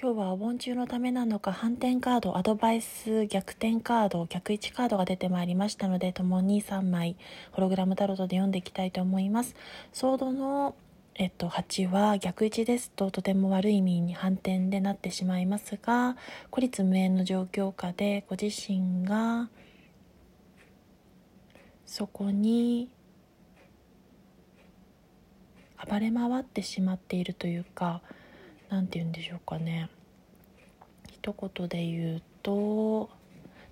今日はお盆中のためなのか反転カードアドバイス逆転カード逆位置カードが出てまいりましたので共に3枚ホログラムタロットで読んでいきたいと思います。ソードのえっと、8は逆位置ですととても悪い意味に反転でなってしまいますが孤立無縁の状況下でご自身がそこに暴れ回ってしまっているというか何て言うんでしょうかね。一言で言うと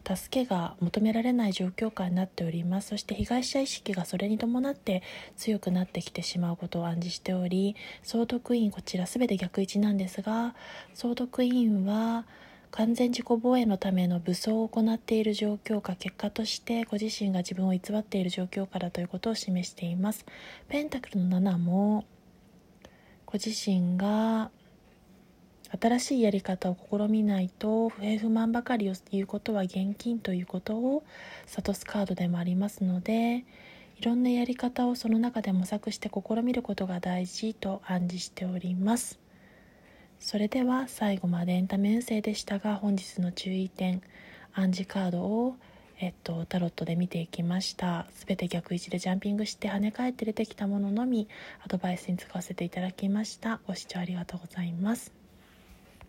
助けが求められない状況下になっております。そして被害者意識がそれに伴って強くなってきてしまうことを暗示しており総督員こちら全て逆位置なんですが総督員は完全自己防衛のための武装を行っている状況か結果としてご自身が自分を偽っている状況下だということを示しています。ペンタクルの7もご自身が新しいやり方を試みないと不平不満ばかりを言うことは現金ということを諭すカードでもありますのでいろんなやり方をその中で模索して試みることが大事と暗示しております。それでは最後までエンタメ運勢でしたが本日の注意点暗示カードをえっと、タロットで見ていきました。全て逆位置でジャンピングして跳ね返って出てきたもののみアドバイスに使わせていただきました。ご視聴ありがとうございます。